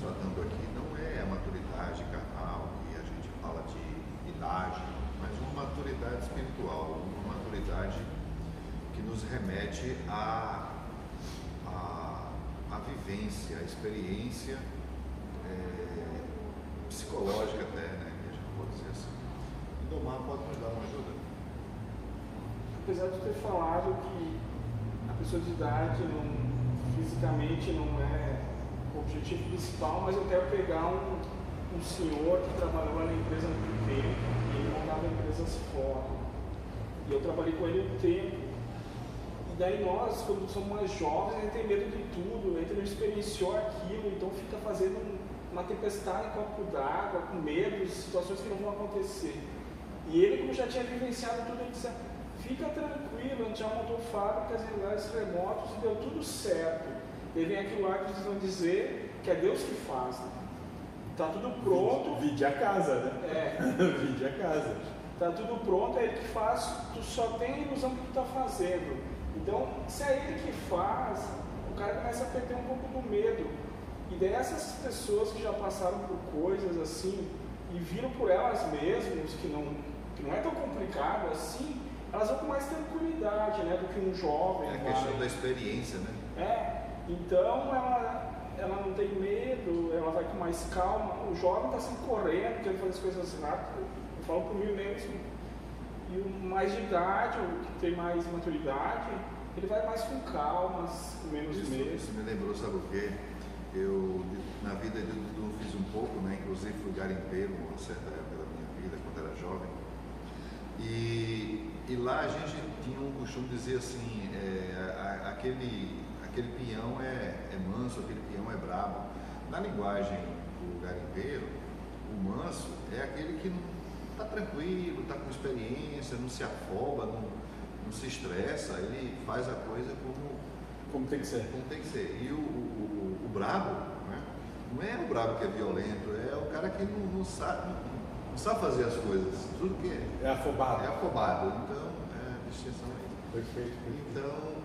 tratando aqui não é a maturidade carnal, que a gente fala de idade, mas uma maturidade espiritual, uma maturidade que nos remete à, à, à vivência, à experiência é, psicológica até, né? Que a gente pode dizer assim. Indomar pode nos dar uma ajuda? Apesar de ter falado que a pessoa de idade não, fisicamente não é objetivo principal, mas eu quero pegar um, um senhor que trabalhou na empresa há muito tempo, e ele montava empresas fora. E eu trabalhei com ele um tempo. E daí nós, quando somos mais jovens, a gente tem medo de tudo, a gente não experienciou aquilo, então fica fazendo uma tempestade em copo d'água, com medo de situações que não vão acontecer. E ele, como já tinha vivenciado tudo, ele disse, fica tranquilo, a gente já montou fábricas em lugares remotos e deu tudo certo. E vem aquilo lá que eles vão dizer que é Deus que faz. Está né? tudo pronto. Vide a casa, né? É. Vide a casa. Está tudo pronto, é Ele que faz, tu só tem a ilusão que tu está fazendo. Então, se é Ele que faz, o cara começa a perder um pouco do medo. E dessas pessoas que já passaram por coisas assim e viram por elas mesmas que não, que não é tão complicado assim, elas vão com mais tranquilidade né, do que um jovem. É a questão da experiência, né? É, então ela, ela não tem medo, ela vai com mais calma. O jovem está sempre correndo, querendo fazer as coisas rápido. Eu falo por mim mesmo. E o mais de idade, o que tem mais maturidade, ele vai mais com calma, com menos isso, medo. Isso me lembrou, sabe o quê? Eu, na vida de Dudu, fiz um pouco, né? Inclusive fui garimpeiro uma certa época da minha vida, quando era jovem. E, e lá a gente tinha um costume de dizer assim, é, a, a, aquele, aquele peão é, é manso, aquele peão é brabo. Na linguagem do garimpeiro, o manso é aquele que está tranquilo, está com experiência, não se afoba, não, não se estressa, ele faz a coisa como, como tem que ser. Como tem que ser. E o, o, o brabo, né? não é o brabo que é violento, é o cara que não, não sabe, não, não sabe fazer as coisas. Tudo que é. É afobado. É afobado. Então, é a distinção aí. Perfeito. Então,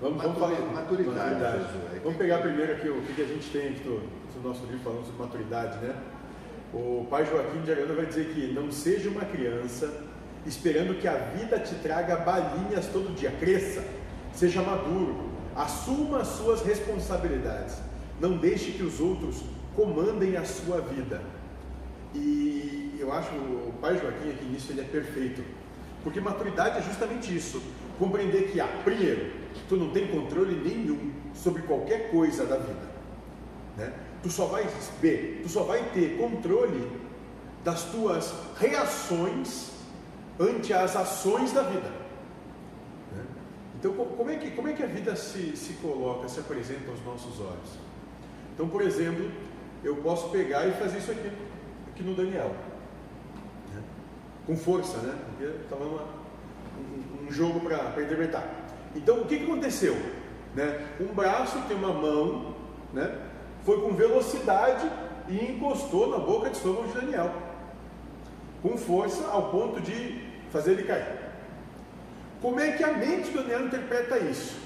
Vamos, vamos falar maturidade. maturidade. Jesus, vamos pegar primeiro aqui o que a gente tem aqui no, no nosso livro falando sobre maturidade, né? O pai Joaquim de Arana vai dizer que não seja uma criança esperando que a vida te traga balinhas todo dia. Cresça, seja maduro, assuma as suas responsabilidades. Não deixe que os outros comandem a sua vida. E eu acho o pai Joaquim aqui nisso ele é perfeito. Porque maturidade é justamente isso. Compreender que, ah, primeiro, tu não tem controle nenhum sobre qualquer coisa da vida. Né? Tu só vai B, tu só vai ter controle das tuas reações ante as ações da vida. Né? Então, como é, que, como é que a vida se, se coloca, se apresenta aos nossos olhos? Então, por exemplo, eu posso pegar e fazer isso aqui, aqui no Daniel, né? com força, né? Porque estava um, um jogo para interpretar. Então, o que, aconteceu? Né? Um braço tem uma mão, né? foi com velocidade e encostou na boca de estômago de Daniel, com força ao ponto de fazer ele cair. Como é que a mente de Daniel interpreta isso?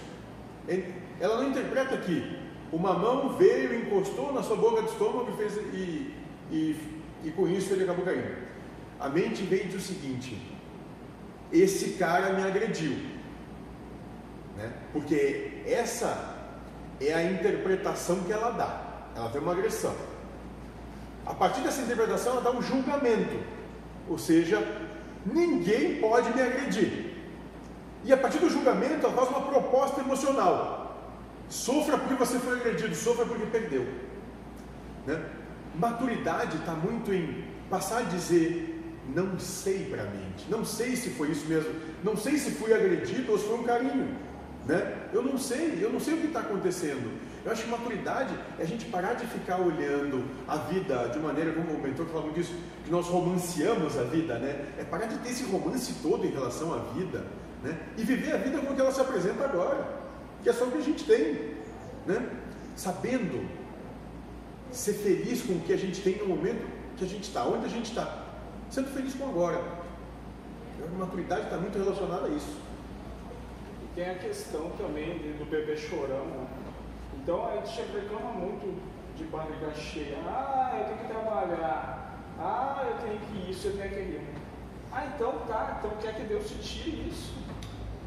Ela não interpreta que uma mão veio e encostou na sua boca de estômago e, fez, e, e, e com isso ele acabou caindo. A mente vem o seguinte: esse cara me agrediu. Né? Porque essa é a interpretação que ela dá. Ela tem uma agressão. A partir dessa interpretação, ela dá um julgamento. Ou seja, ninguém pode me agredir. E a partir do julgamento, ela faz uma proposta emocional. Sofra porque você foi agredido, sofra porque perdeu. Né? Maturidade está muito em passar a dizer não sei para a mente, não sei se foi isso mesmo, não sei se fui agredido ou se foi um carinho, né? Eu não sei, eu não sei o que está acontecendo. Eu acho que maturidade é a gente parar de ficar olhando a vida de maneira, como o mentor falou disso, que nós romanceamos a vida, né? É parar de ter esse romance todo em relação à vida, né? E viver a vida como ela se apresenta agora, que é só o que a gente tem, né? Sabendo ser feliz com o que a gente tem no momento que a gente está, onde a gente está. sendo feliz com agora. A maturidade está muito relacionada a isso. E tem a questão também do bebê chorando. Né? Então a gente reclama muito de barriga cheia. Ah, eu tenho que trabalhar. Ah, eu tenho que isso, eu tenho que aquilo. Ah, então tá, então quer que Deus te tire isso?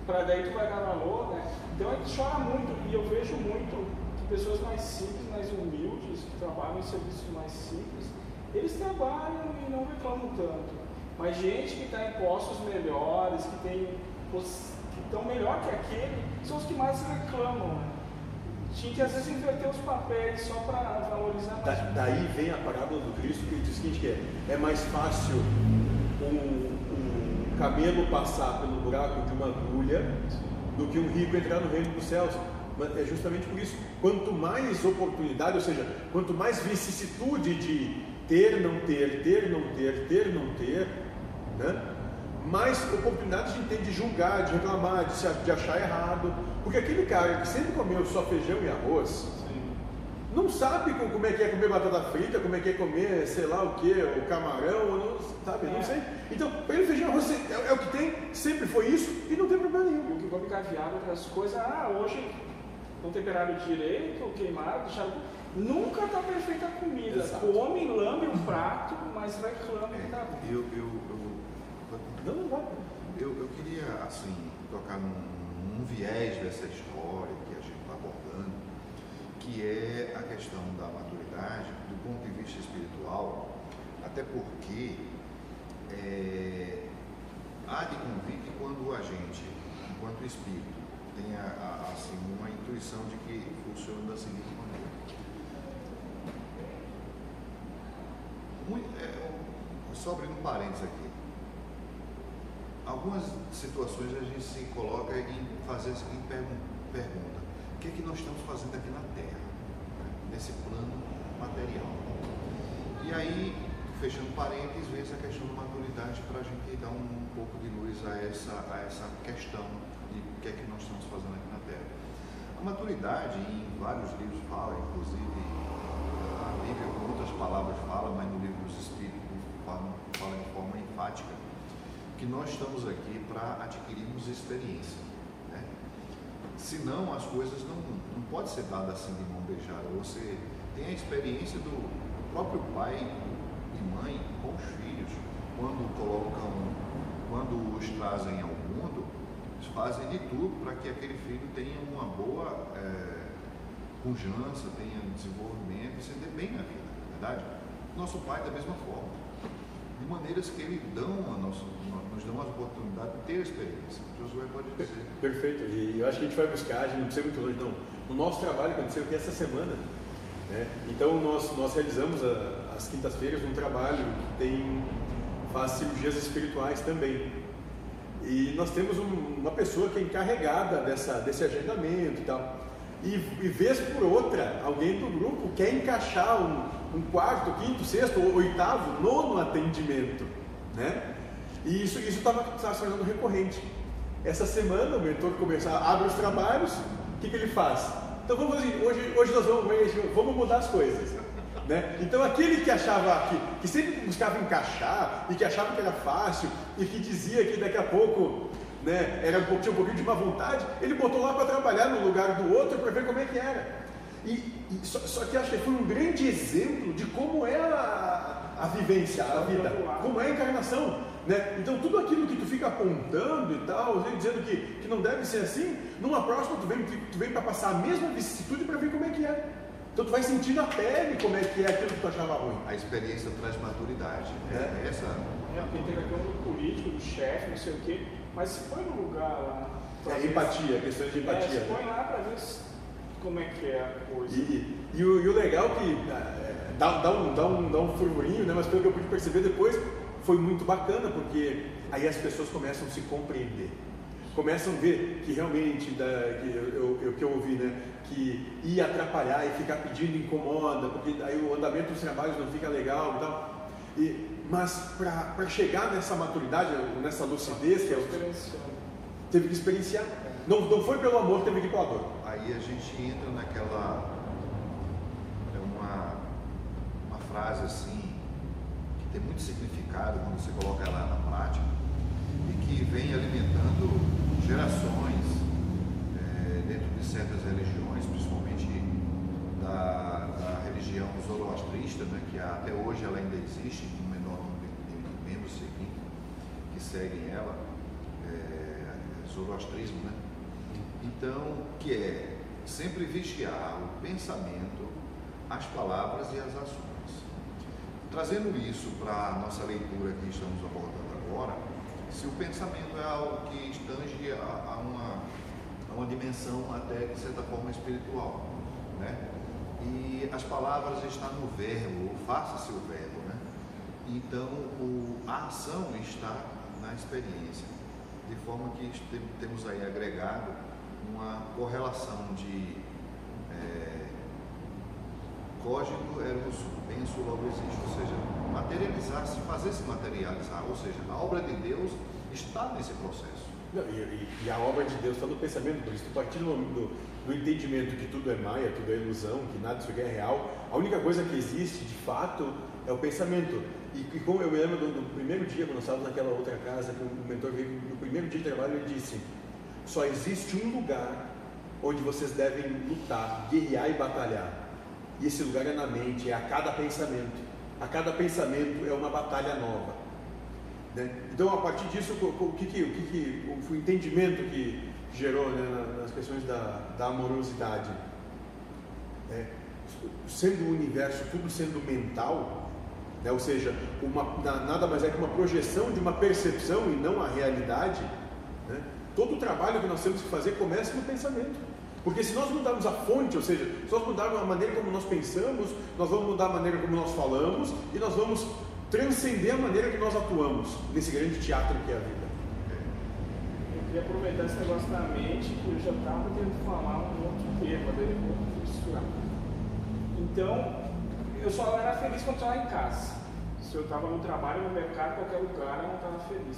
Para daí tu vai dar valor, né? Então a gente chora muito e eu vejo muito que pessoas mais simples, mais humildes, que trabalham em serviços mais simples, eles trabalham e não reclamam tanto. Mas gente que está em postos melhores, que tem que estão melhor que aquele, são os que mais reclamam. Né? Tinha que às vezes inverter os papéis só para valorizar mais. Da, daí vem a parábola do Cristo que diz o seguinte: que é, é mais fácil um, um camelo passar pelo buraco de uma agulha do que um rico entrar no reino dos céus. Mas é justamente por isso. Quanto mais oportunidade, ou seja, quanto mais vicissitude de ter, não ter, ter, não ter, ter, não ter, né? Mais oportunidade a gente tem de julgar, de reclamar, de, se, de achar errado. Porque aquele cara que sempre comeu só feijão e arroz, não sabe como é que é comer batata frita, como é que é comer, sei lá o que, o camarão, não, sabe? Não é. sei. Então, para ele feijão e arroz é, é, o que tem, sempre foi isso e não tem problema nenhum. O que come caviar, outras coisas, ah, hoje não temperaram direito, queimaram, deixaram. Nunca está perfeita a comida. Exato. Come, lambe um prato, mas reclama que está bom. Eu, eu, eu, não, não. Eu, eu queria, assim, tocar num, num viés dessa história que a gente está abordando, que é a questão da maturidade do ponto de vista espiritual, até porque é, há de convir que quando a gente, enquanto espírito, tem a, a, assim, uma intuição de que funciona da seguinte maneira. Muito, é, um parênteses aqui. Algumas situações a gente se coloca em fazer a seguinte pergunta: o que é que nós estamos fazendo aqui na Terra, nesse plano material? E aí, fechando parênteses, vem essa questão da maturidade para a gente dar um, pouco de luz a essa, a essa questão de o que é que nós estamos fazendo aqui na Terra. A maturidade, em vários livros fala, inclusive a Bíblia com outras palavras fala, mas no livro dos Espíritos fala, fala de forma enfática, que nós estamos aqui para adquirirmos experiência. Né? Senão as coisas não, não podem ser dadas assim de mão beijada. Você tem a experiência do próprio pai e mãe com os filhos, quando colocam, quando os trazem ao mundo, fazem de tudo para que aquele filho tenha uma boa é, pujança, tenha desenvolvimento se dê bem na vida, é verdade? Nosso pai da mesma forma. De maneiras que ele dão a nosso, nos dão a oportunidade de ter a experiência. O Josué pode dizer. Perfeito. E eu acho que a gente vai buscar, a gente não precisa muito longe, não. No nosso trabalho aconteceu aqui essa semana. Né? Então nós, nós realizamos a, as quintas-feiras um trabalho que tem, faz cirurgias espirituais também. E nós temos um, uma pessoa que é encarregada dessa, desse agendamento e tal. E, e vez por outra, alguém do grupo quer encaixar um, um quarto, quinto, sexto, oitavo, nono atendimento. Né? E isso estava se tornando recorrente. Essa semana o mentor começa, abre os trabalhos, o que, que ele faz? Então vamos hoje, hoje nós vamos, vamos mudar as coisas. Né? Então aquele que achava que, que sempre buscava encaixar e que achava que era fácil e que dizia que daqui a pouco né, era um tinha um pouquinho de má vontade, ele botou lá para trabalhar no lugar do outro para ver como é que era. E, e só, só, que acho que foi um grande exemplo de como é a, a vivência, a vida, como é a encarnação. Né? Então tudo aquilo que tu fica apontando e tal, dizendo que, que não deve ser assim, numa próxima tu vem, tu vem para passar a mesma vicissitude para ver como é que é. Então tu vai sentir na pele como é que é aquilo que tu achava ruim. A experiência traz maturidade. É, é essa. É, porque tem a questão do político, do chefe, não sei o quê, mas se põe no lugar lá. É empatia, questão de empatia. É, se põe lá para ver como é que é a coisa. E, e, o, e o, legal é que é, dá, dá, um, dá, um, dá um furmurinho, né? mas pelo que eu pude perceber depois, foi muito bacana, porque aí as pessoas começam a se compreender começam a ver que realmente, da, que eu, eu, que eu ouvi, né, que ia atrapalhar e ficar pedindo incomoda, porque aí o andamento dos trabalhos não fica legal e tal. E, mas para chegar nessa maturidade, nessa lucidez, que é o, teve que experienciar. Não, não foi pelo amor, teve que ir pela dor. Aí a gente entra naquela. É uma, uma frase assim, tem muito significado quando você coloca ela na prática e que vem alimentando gerações é, dentro de certas religiões, principalmente da, da religião zoroastrista, né, que até hoje ela ainda existe, com um menor número de membros que seguem ela, é, zoroastrismo, né? Então, que é sempre vigiar o pensamento, as palavras e as ações. Trazendo isso para a nossa leitura que estamos abordando agora, se o pensamento é algo que estange a, a, uma, a uma dimensão até, de certa forma, espiritual, né? E as palavras estão no verbo, faça-se o verbo, né? Então, o, a ação está na experiência, de forma que temos aí agregado uma correlação de é, código ergo penso logo existe, ou seja, materializar-se, fazer-se materializar, ou seja, a obra de Deus está nesse processo. Não, e, e, a obra de Deus está no pensamento, por isso, a partir do, do, do, entendimento que tudo é maia, tudo é ilusão, que nada disso aqui é real, a única coisa que existe de fato é o pensamento. E, e como eu me lembro do, do, primeiro dia, quando nós estávamos naquela outra casa, que o mentor veio, no primeiro dia de trabalho, ele disse: só existe um lugar onde vocês devem lutar, guerrear e batalhar. E esse lugar é na mente, é a cada pensamento. A cada pensamento é uma batalha nova. Né? Então, a partir disso, o que, que, o, que, o entendimento que gerou né, nas questões da, da amorosidade? Né? Sendo o universo tudo sendo mental, né? ou seja, uma, nada mais é que uma projeção de uma percepção e não a realidade, né? todo o trabalho que nós temos que fazer começa no pensamento. Porque se nós mudarmos a fonte, ou seja, se nós mudarmos a maneira como nós pensamos, nós vamos mudar a maneira como nós falamos e nós vamos transcender a maneira que nós atuamos nesse grande teatro que é a vida. Eu queria aproveitar esse negócio da mente, que eu já estava tentando falar um outro tema, daí eu. Então, eu só era feliz quando estava em casa. Se eu estava no trabalho, no mercado, qualquer lugar, eu não estava feliz.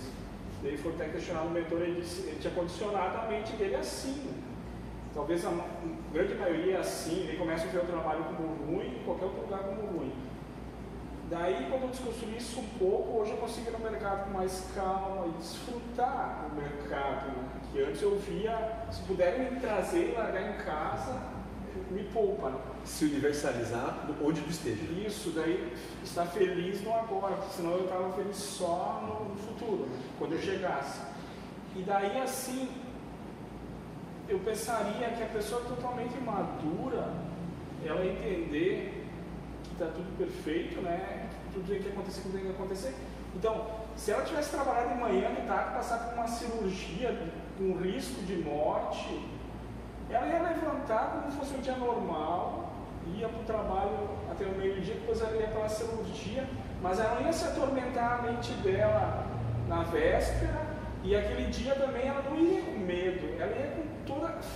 Daí foi até questionar o mentor, ele disse, ele tinha condicionado a mente dele assim. Talvez a grande maioria é assim, ele começa a ver o trabalho como ruim, em qualquer outro lugar como ruim. Daí, quando eu desconstruí isso um pouco, hoje eu consigo ir no mercado com mais calma e desfrutar o mercado. Né? Que antes eu via, se puderem me trazer e largar em casa, me poupa. Né? Se universalizar onde tu esteja. Isso, daí estar feliz no agora, senão eu estava feliz só no futuro, né? quando eu chegasse. E daí, assim, eu pensaria que a pessoa totalmente madura, ela entender que está tudo perfeito, né? Tudo tem que acontecer como tem que acontecer. Então, se ela tivesse trabalhado de manhã e tarde, passar por uma cirurgia com risco de morte, ela ia levantar como se fosse um dia normal, ia para o trabalho até o meio-dia, depois ela ia para a cirurgia, mas ela não ia se atormentar a mente dela na véspera, e aquele dia também ela não ia com medo, ela ia com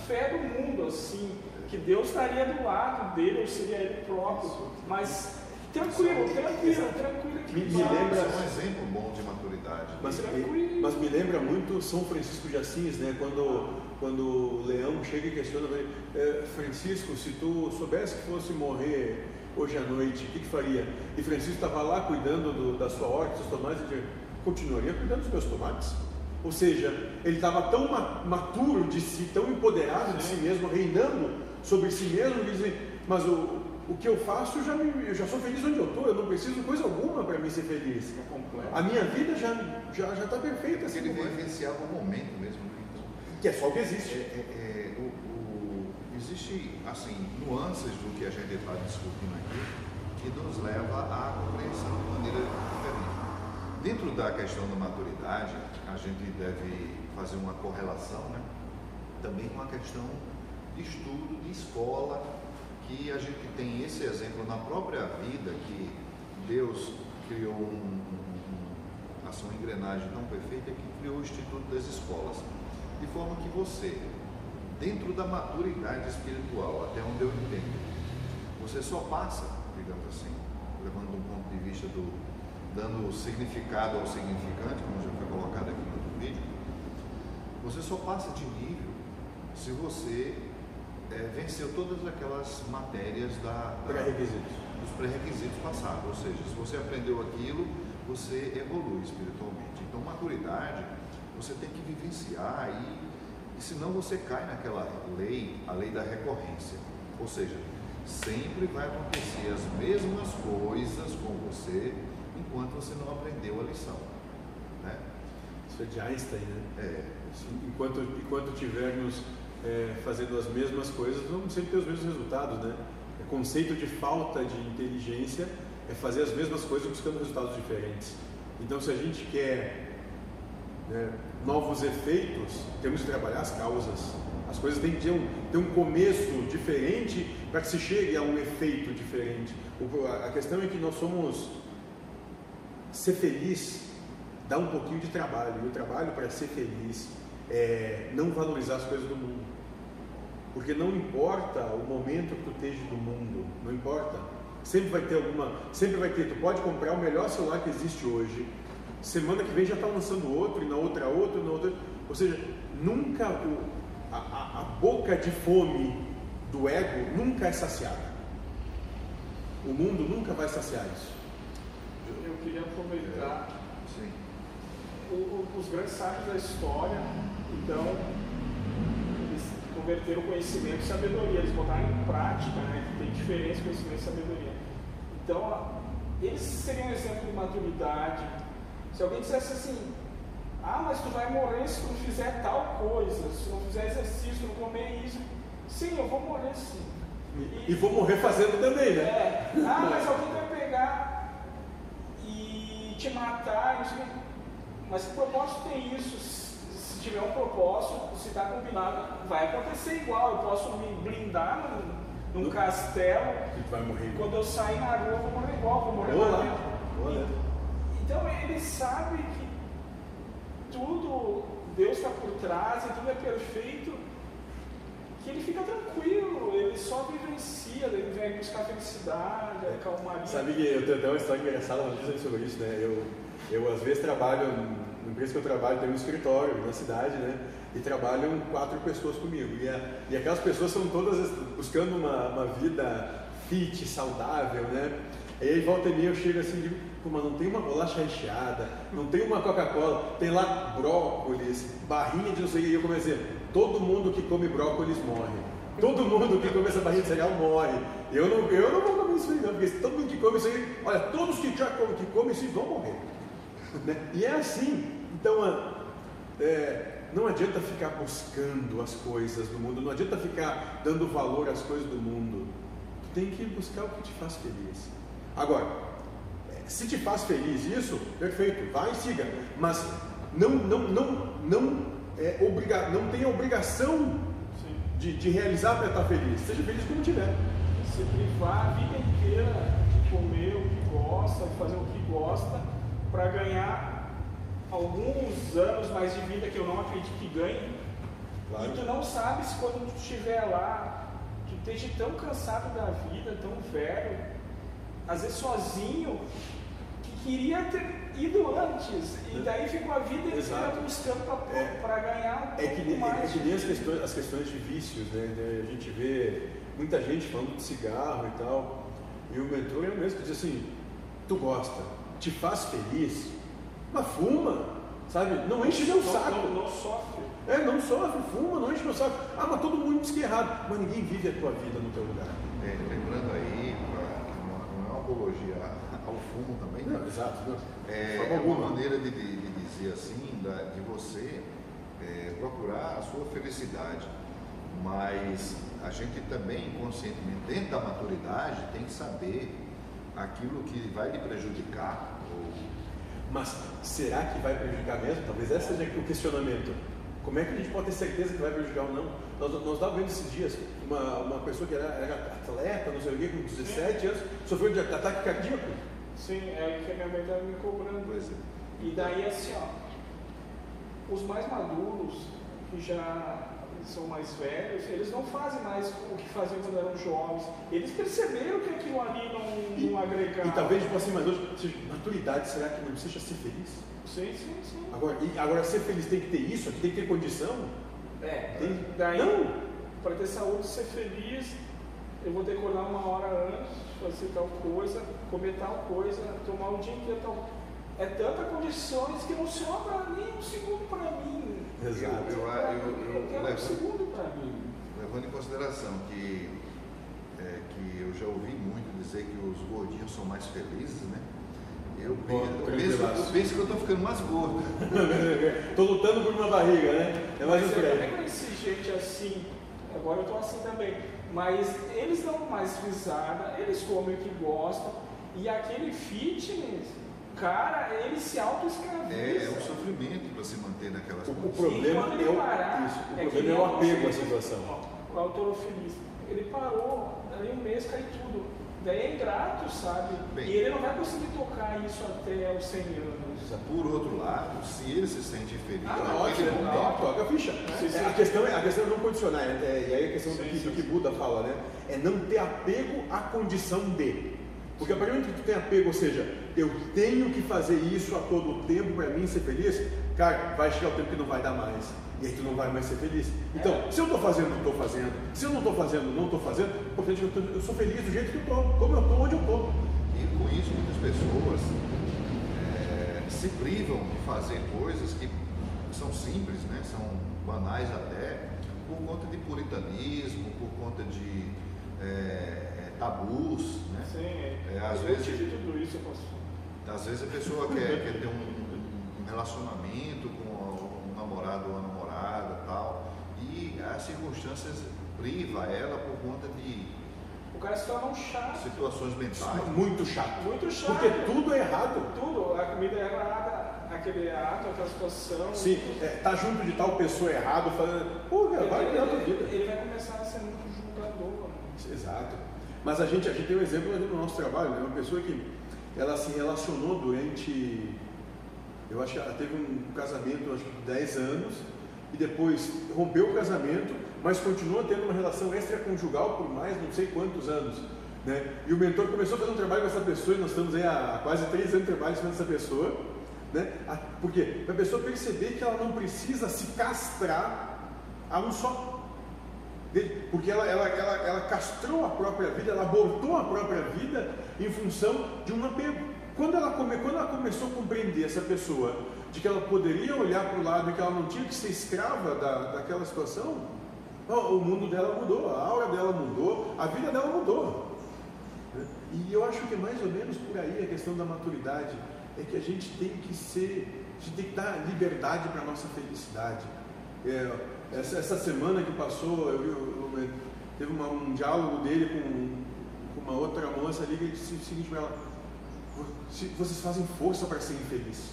fé do mundo, assim, que Deus estaria do lado dele, ou seria ele próprio, mas tranquilo, tranquilo, tranquilo. Me, me lembra é um exemplo bom de maturidade. Mas, me, mas me lembra muito São Francisco de Assis, né? Quando, quando o leão chega e questiona, é, Francisco, se tu soubesse que fosse morrer hoje à noite, o que, que faria? E Francisco estava lá cuidando do, da sua horta, dos tomates, e continuaria cuidando dos meus tomates. Ou seja, ele estava tão maturo de si, tão empoderado de si mesmo, reinando sobre si mesmo, que dizem, mas o, o que eu faço, eu já, me, eu já sou feliz onde eu estou, eu não preciso de coisa alguma para me ser feliz. A minha vida já está já, já tá perfeita. Assim, ele vivenciava o momento mesmo. Né? Que é só o que existe. É, é, é, o, o, existe, assim, nuances do que a gente está discutindo aqui que nos leva à compreensão de maneira. Dentro da questão da maturidade, a gente deve fazer uma correlação né? também com a questão de estudo, de escola, que a gente tem esse exemplo na própria vida, que Deus criou um, um, uma engrenagem tão perfeita que criou o Instituto das Escolas. De forma que você, dentro da maturidade espiritual, até onde eu entendo, você só passa, digamos assim, levando um ponto de vista do, dando significado ao significante, como já foi colocado aqui no outro vídeo, você só passa de nível se você é, venceu todas aquelas matérias da, da pré-requisitos. dos pré-requisitos passados. Ou seja, se você aprendeu aquilo, você evolui espiritualmente. Então, maturidade, você tem que vivenciar e, e senão você cai naquela lei, a lei da recorrência. Ou seja, sempre vai acontecer as mesmas coisas com você enquanto você não aprendeu a lição. Né? Isso é de Einstein, né? É. Enquanto, enquanto tivermos é, fazendo as mesmas coisas, vamos sempre ter os mesmos resultados, né? O conceito de falta de inteligência é fazer as mesmas coisas buscando resultados diferentes. Então, se a gente quer né, novos efeitos, temos que trabalhar as causas. As coisas têm que ter um, ter um começo diferente para que se chegue a um efeito diferente. O, a questão é que nós somos. Ser feliz dá um pouquinho de trabalho. E o trabalho para ser feliz é não valorizar as coisas do mundo. Porque não importa o momento que tu esteja do mundo, não importa. Sempre vai ter alguma, sempre vai ter, tu pode comprar o melhor celular que existe hoje. Semana que vem já está lançando outro, e na outra outro, e na outra. Ou seja, nunca o, a, a, a boca de fome do ego nunca é saciada. O mundo nunca vai saciar isso. Queria aproveitar Sim. o- o- os grandes sábios da história, então, eles converteram conhecimento em sabedoria, eles botaram em prática, né? que Tem diferença conhecimento e sabedoria. Então, ó, eles seriam um exemplo de maturidade. Se alguém dissesse assim, ah, mas tu vai morrer se tu não fizer tal coisa, se não fizer exercício, não comer isso. Sim, eu vou morrer sim. E, e vou morrer fazendo também, né? É. combinado, vai acontecer igual. Eu posso me blindar num, num No- castelo. E vai morrer. Quando eu sair na rua, eu vou morrer igual, vou morrer Olá. lá dentro. Olá. Então ele sabe que tudo, Deus está por trás e tudo é perfeito, que ele fica tranquilo, ele só vivencia, ele vem buscar felicidade, acalmaria. Sabe que eu tenho até uma história engraçada uma vez sobre isso, né? Eu, eu às vezes trabalho, na empresa que eu trabalho, tem um escritório na cidade, né? E trabalham quatro pessoas comigo. E, a- e aquelas pessoas são todas buscando uma, uma vida fit, saudável, né? E aí volta e meia eu chego assim e digo, pô, mas não tem uma bolacha recheada, não tem uma Coca-Cola, tem lá brócolis, barrinha de não sei o que. E eu comecei, todo mundo que come brócolis morre. Todo mundo que come essa barrinha de cereal morre. Eu não, eu não vou comer isso aí, não, porque todo mundo que come isso aí, olha, todos que já comem, que comem isso aí vão morrer. Né? E é assim. Então, é, não adianta ficar buscando as coisas do mundo, não adianta ficar dando valor às coisas do mundo. Tu tem que buscar o que te faz feliz. Agora, se te faz feliz isso, perfeito, vai e siga. Mas não, não, não, não, é, obriga, não tem obrigação Sim. de, de realizar para estar feliz. Seja feliz como tiver. Se privar a vida inteira de comer o que gosta, de fazer o que gosta, para ganhar alguns anos mais de vida que eu não acredito que ganhe. Claro. E tu não sabe se quando tu estiver lá, tu esteja tão cansado da vida, tão velho, às vezes sozinho, que queria ter ido antes. E daí ficou a vida inteira Exato. buscando É. para ganhar um É que, nem- é mais. que nem as questões, as questões de vícios, né? né? A gente vê muita gente falando de cigarro e tal. E o mentor é o mesmo que diz assim: tu gosta, te faz feliz, mas fuma, sabe? Não enche meu não, saco. Não, não sofre. É, não sofre, fuma, não enche meu saco. Ah, mas todo mundo diz que é errado. Mas ninguém vive a tua vida no teu lugar. É, lembrando aí, não é uma apologia ao fumo também, Não, né? exato. Não. É, é uma alguma. maneira de, de- de dizer assim, da- de você é, procurar a sua felicidade. Mas a gente também, inconscientemente, dentro da maturidade, tem que saber aquilo que vai lhe prejudicar. Ou, Mas será que vai prejudicar mesmo? Talvez esse seja o questionamento. Como é que a gente pode ter certeza que vai prejudicar ou não? Nós, nós estávamos vendo esses dias uma, uma pessoa que era, era atleta, não sei o quê, com 17 anos, sofreu de ataque cardíaco. Sim, é o que a minha mãe estava me cobrando. Pois é. E daí assim, ó, os mais maduros, que já são mais velhos, eles não fazem mais o que faziam quando eram jovens. Eles perceberam que aquilo ali não, não agregava. E talvez, tipo assim, mas hoje, ou seja, maturidade, será que não seja ser feliz? Sim, sim, sim. Agora, e, agora ser feliz tem que ter isso, tem que ter condição? É, Tem- daí, Não. para ter saúde, ser feliz, eu vou ter que acordar uma hora antes, fazer tal coisa, comer tal coisa, tomar o dia inteiro tal é tanta condições que não sobra nem um segundo para mim. Exato. Eu, eu, eu, eu, para mim. Levando em consideração que, é, que eu já ouvi muito dizer que os gordinhos são mais felizes, né? Eu, Bom, penso, eu penso que eu estou ficando mais gordo. Estou lutando por uma barriga, né? É mais Mas eu também conheci gente assim, agora eu estou assim também. Mas eles dão mais risada, eles comem o que gostam. E aquele fitness, cara, ele se auto-escraviza. É, é um sofrimento para se manter naquelas O, o problema é parar, isso, o é que problema é o apego à situação. o autorofilismo. Ele parou, aí um mês cai tudo. Daí é ingrato, sabe? Bem. e ele não vai conseguir tocar isso até os 100 anos. Por outro lado, se ele se sente infeliz Ah, ótimo, momento, Ó, toca a ficha. Sim, sim. A, questão é, a questão é não condicionar, é, é- e aí a questão do Sim, que, sim, do que sim. Buda fala, né? É não ter apego à condição de. Porque a partir do momento que tu tem apego, ou seja, eu tenho que fazer isso a todo tempo para mim ser feliz, cara, vai chegar o tempo que não vai dar mais. E aí tu não vai mais ser feliz. Então, É. se eu estou fazendo, estou fazendo. Se eu não estou fazendo, não estou fazendo, portanto eu, tô- eu sou feliz do jeito que eu estou, como eu estou, onde eu estou. E com isso, muitas pessoas eh, se privam de fazer coisas que são simples, né? são banais até, por conta de puritanismo, por conta de eh, tabus. Né? Sim, é. É, às vezes- tive tudo isso, eu posso. Às vezes a pessoa quer, quer ter um, um relacionamento com um namorado ou uma namorada tal, e as circunstâncias priva ela por conta de O cara se torna um chato. situações mentais. Muito chato. Muito chato. Porque tudo é errado. Tudo, a comida é errada, aquele ato, aquela situação. Sim, é, tá junto de tal pessoa errado, falando, pô, cara, vai tua ele, vida. ele vai começar a ser muito julgador. Exato. Mas a gente, a gente tem um exemplo no nosso trabalho, né? Uma pessoa que ela se relacionou durante, eu acho que ela teve um casamento, acho que de 10 anos, e depois rompeu o casamento, mas continuou tendo uma relação extraconjugal por mais não sei quantos anos. Né? E o mentor começou a fazer um trabalho com essa pessoa, e nós estamos aí há quase três anos de trabalho com essa pessoa. Né? A- Por quê? Para a pessoa perceber que ela não precisa se castrar a um só. Porque ela, ela, ela, ela castrou a própria vida, ela abortou a própria vida em função de um apego. Quando ela, come, quando ela começou a compreender essa pessoa, de que ela poderia olhar para o lado e que ela não tinha que ser escrava da, daquela situação, o mundo dela mudou, a aura dela mudou, a vida dela mudou. E eu acho que é mais ou menos por aí a questão da maturidade, é que a gente tem que ser, a gente tem que dar liberdade para a nossa felicidade. É, essa, essa semana que passou, eu vi, eu- eu- teve uma- um diálogo dele com, com uma outra moça ali que ele disse o seguinte para ela: "Se- vocês fazem força para ser infeliz.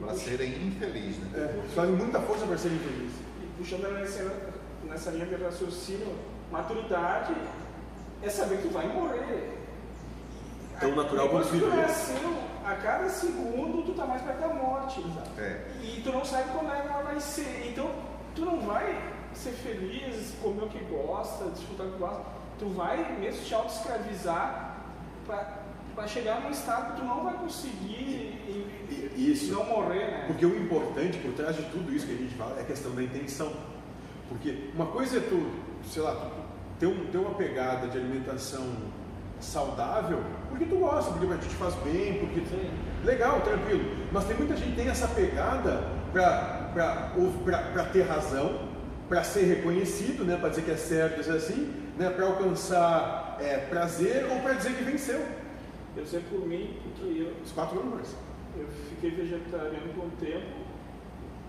Para serem infelizes, né? É, vocês fazem muita força para ser infeliz. E puxando nessa, nessa linha de raciocínio, maturidade é saber que vai morrer. Tão natural quanto que tu viver. nasceu, a cada segundo tu tá mais perto da morte. É. E tu não sabe quando ela vai ser. Então, tu não vai ser feliz, comer o que gosta, desfrutar o que gosta. Tu vai mesmo te auto-escravizar para chegar num estado que tu não vai conseguir e, E- isso. não morrer, né? Porque o importante por trás de tudo isso que a gente fala é a questão da intenção. Porque uma coisa é tu, sei lá, tu ter, um, ter uma pegada de alimentação saudável porque tu gosta, porque gente faz bem, porque Sim. legal, tranquilo. Mas tem muita gente que tem essa pegada para ter razão, para ser reconhecido, né, para dizer que é certo, dizer assim, né, para alcançar é, prazer ou para dizer que venceu. Eu sei por mim, porque eu, Os quatro anos. eu fiquei vegetariano por um tempo,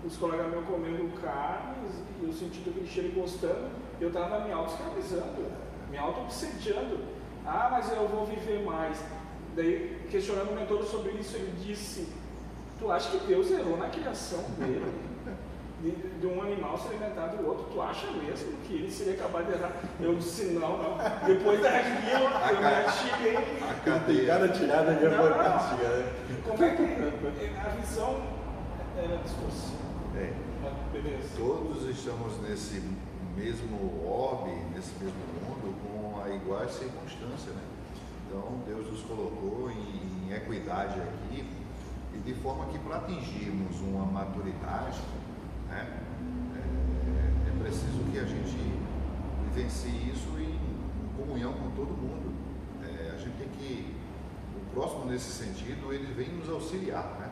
os colegas meus comendo carnes, e eu senti aquele cheiro gostando, eu estava me auto-escravizando, me auto-obsediando. Ah, mas eu vou viver mais. Daí, questionando o mentor sobre isso, ele disse: Tu acha que Deus errou na criação dele? De, de um animal se alimentar do outro, tu acha mesmo que ele seria capaz de errar? Eu disse: Não, não. Depois daquilo, eu me atirei. A cadeia. cada tirada é não. fantástica, né? Como é que a visão era distorcida? É. Mas Beleza. Todos estamos nesse mesmo orbe, nesse mesmo mundo, com a igual circunstância, né? Então, Deus nos colocou em, em equidade aqui, e de forma que para atingirmos uma maturidade, né, é, é preciso que a gente vivencie isso em, em comunhão com todo mundo. É, a gente tem que, próximo nesse sentido, ele vem nos auxiliar, né?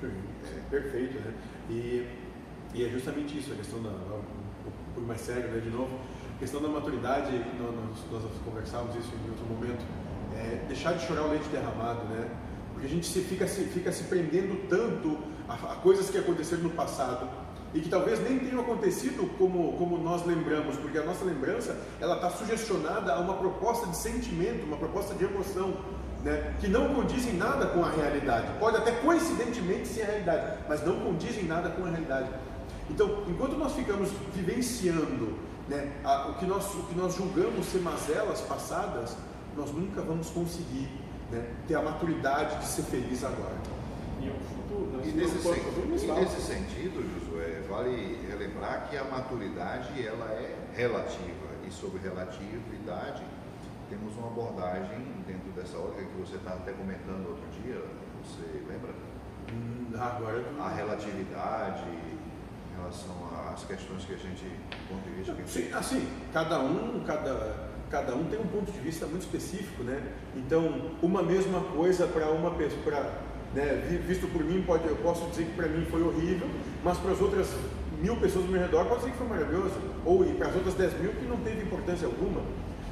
Sim, é. perfeito, né? E, e é justamente isso, a questão da, um mais sério, né, de novo, a questão da maturidade, nós, nós conversávamos isso em outro momento, é deixar de chorar o leite derramado, né? Porque a gente se fica, se, fica se prendendo tanto a, a coisas que aconteceram no passado, e que talvez nem tenham acontecido como, como nós lembramos, porque a nossa lembrança ela está sugestionada a uma proposta de sentimento, uma proposta de emoção, né, que não condizem nada com a realidade. Pode até coincidentemente ser a realidade, mas não condizem nada com a realidade. Então, enquanto nós ficamos vivenciando né, a, o, que nós, o que nós julgamos ser mazelas passadas, nós nunca vamos conseguir né, ter a maturidade de ser feliz agora. E, futuro, e, nesse, sen e nesse sentido, Josué, vale relembrar que a maturidade ela é relativa e sobre relatividade temos uma abordagem dentro dessa ótica que você estava até comentando outro dia, você lembra? Hum, agora a relatividade em relação às questões que a gente, ponto de vista Sim, assim, cada um, cada cada um tem um ponto de vista muito específico, né? Então, uma mesma coisa para uma pessoa, né, visto por mim, pode, eu posso dizer que para mim foi horrível, mas para as outras mil pessoas ao meu redor pode dizer que foi maravilhoso, ou para as outras dez mil que não teve importância alguma.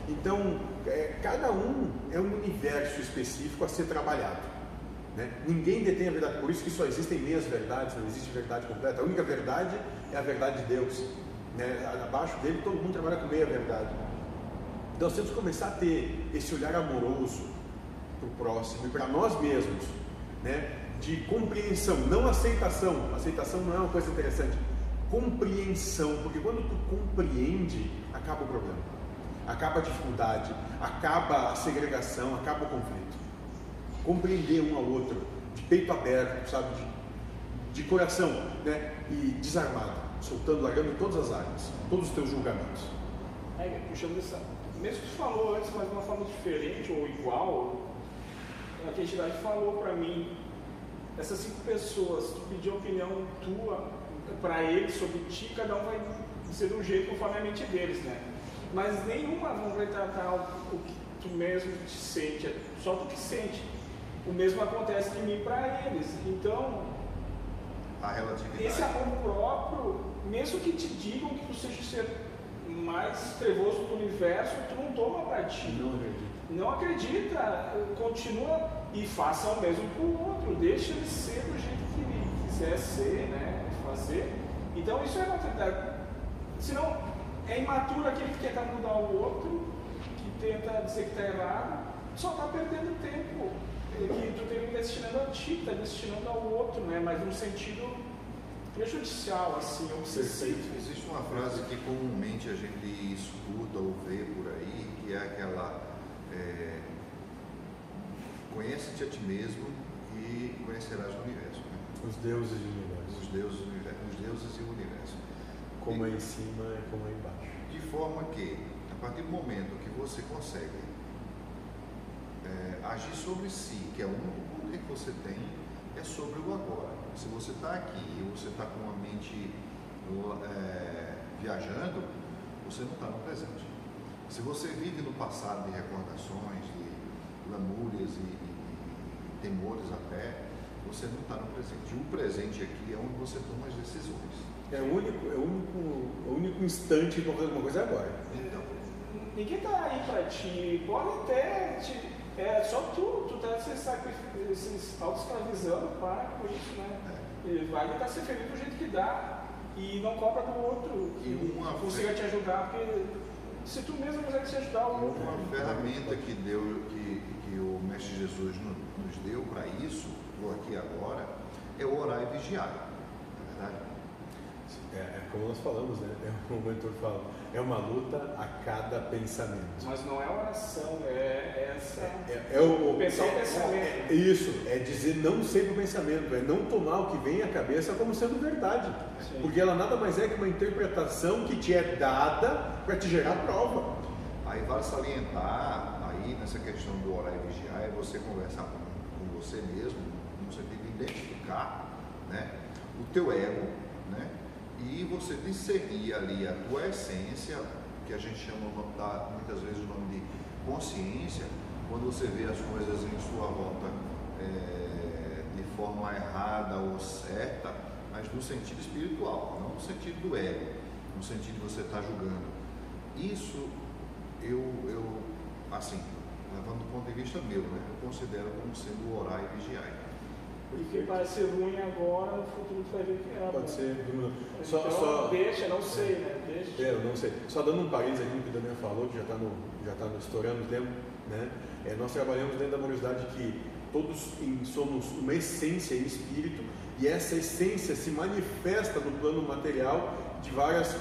Então, é, cada um é um universo específico a ser trabalhado. Né? Ninguém detém a verdade, por isso que só existem meias verdades, não existe verdade completa. A única verdade é a verdade de Deus. Né? Abaixo dele todo mundo trabalha com meia verdade. Então, nós temos que começar a ter esse olhar amoroso para o próximo e para nós mesmos, né? de compreensão, não aceitação. Aceitação não é uma coisa interessante. Compreensão, porque quando tu compreende, acaba o problema acaba a dificuldade, acaba a segregação, acaba o conflito. Compreender um ao outro, de peito aberto, sabe, de, de coração, né? E desarmado, soltando, largando todas as armas, todos os teus julgamentos. É, puxando essa. Mesmo que tu falou antes, mas de uma forma diferente ou igual, a que a entidade falou para mim, essas cinco pessoas, tu pediu a opinião tua para eles sobre ti, cada um vai ser de um jeito conforme a mente deles, né? mas nenhuma não vai tratar o, que tu mesmo te sente, é só tu que sente. O mesmo acontece de mim para eles. Então, a relatividade. esse amor próprio, mesmo que te digam que tu seja o ser mais trevoso do universo, tu não toma para ti. Não acredita. Não acredita, continua e faça o mesmo para o outro. Deixa ele ser do jeito que ele quiser ser, né? Fazer. Então isso é maturidade. Senão, é imaturo aquele que tenta mudar o outro, que tenta dizer que está errado, só está perdendo tempo. Que tu tem destinando a ti, está destinando ao outro, né? mas num sentido prejudicial, assim, obsessivo. Existe uma frase que comumente a gente escuta ou vê por aí, que é aquela é, conhece-te a ti mesmo e conhecerás o universo. Né? Os deuses do universo. Os deuses, os deuses e o universo. Como é em cima e como é embaixo. De forma que, a partir do momento que você consegue é, agir sobre si, que é o único poder que você tem, é sobre o agora. Se você está aqui e você está com a mente é, viajando, você não está no presente. Se você vive no passado de recordações, de lamúrias e, e, e temores até, você não está no presente. O presente aqui é onde você toma as decisões. É o único, é o único, o único instante para fazer alguma coisa é agora. Então, ninguém está aí para ti. Pode até te, é só tu, tu tá se, se auto-escravizando, para com isso, né? É. E vai tentar ser feliz do jeito que dá e não cobra do outro e uma consiga te ajudar, porque se tu mesmo quiser te ajudar, o outro. Uma ferramenta que deu, que, que o Mestre Jesus nos deu para isso, vou aqui agora, é o orar e vigiar. É, é, como nós falamos, né? É, o mentor fala, é uma luta a cada pensamento. Mas não é oração, é, é essa. É, é o, pensar o é, pensamento. É, isso, é dizer não sempre o pensamento, é não tomar o que vem à cabeça como sendo verdade. Sim. Porque ela nada mais é que uma interpretação que te é dada para te gerar prova. Aí vale salientar, aí nessa questão do orar e vigiar, é você conversar com, com você mesmo, no sentido de identificar né, o teu ego, né? e você discernir ali a tua essência, que a gente chama muitas vezes o nome de consciência, quando você vê as coisas em sua volta é, de forma errada ou certa, mas no sentido espiritual, não no sentido do ego, no sentido de você estar julgando. Isso eu, eu assim, levando do ponto de vista meu, né, eu considero como sendo orar e vigiar. E que parece ruim agora, no futuro tu vai ver que era Pode bom. ser. Bruno. Só, então, só, deixa, não sei, né? Deixa. É, eu não sei. Só dando um parênteses aqui no que o Damião falou, que já está no, já tá no estourando o tempo, né? É, nós trabalhamos dentro da amorosidade que todos em- somos uma essência em espírito e essa essência se manifesta no plano material de várias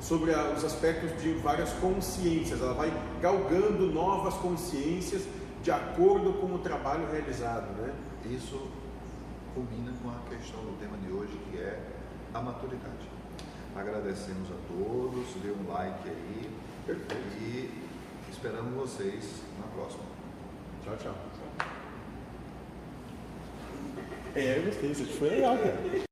sobre a- os aspectos de várias consciências. Ela vai galgando novas consciências de acordo com o trabalho realizado, né? Isso combina com a questão do tema de hoje, que é a maturidade. Agradecemos a todos, dê um like aí Perfeito. e esperamos vocês na próxima. Tchau, tchau. É, eu gostei, isso foi legal, cara.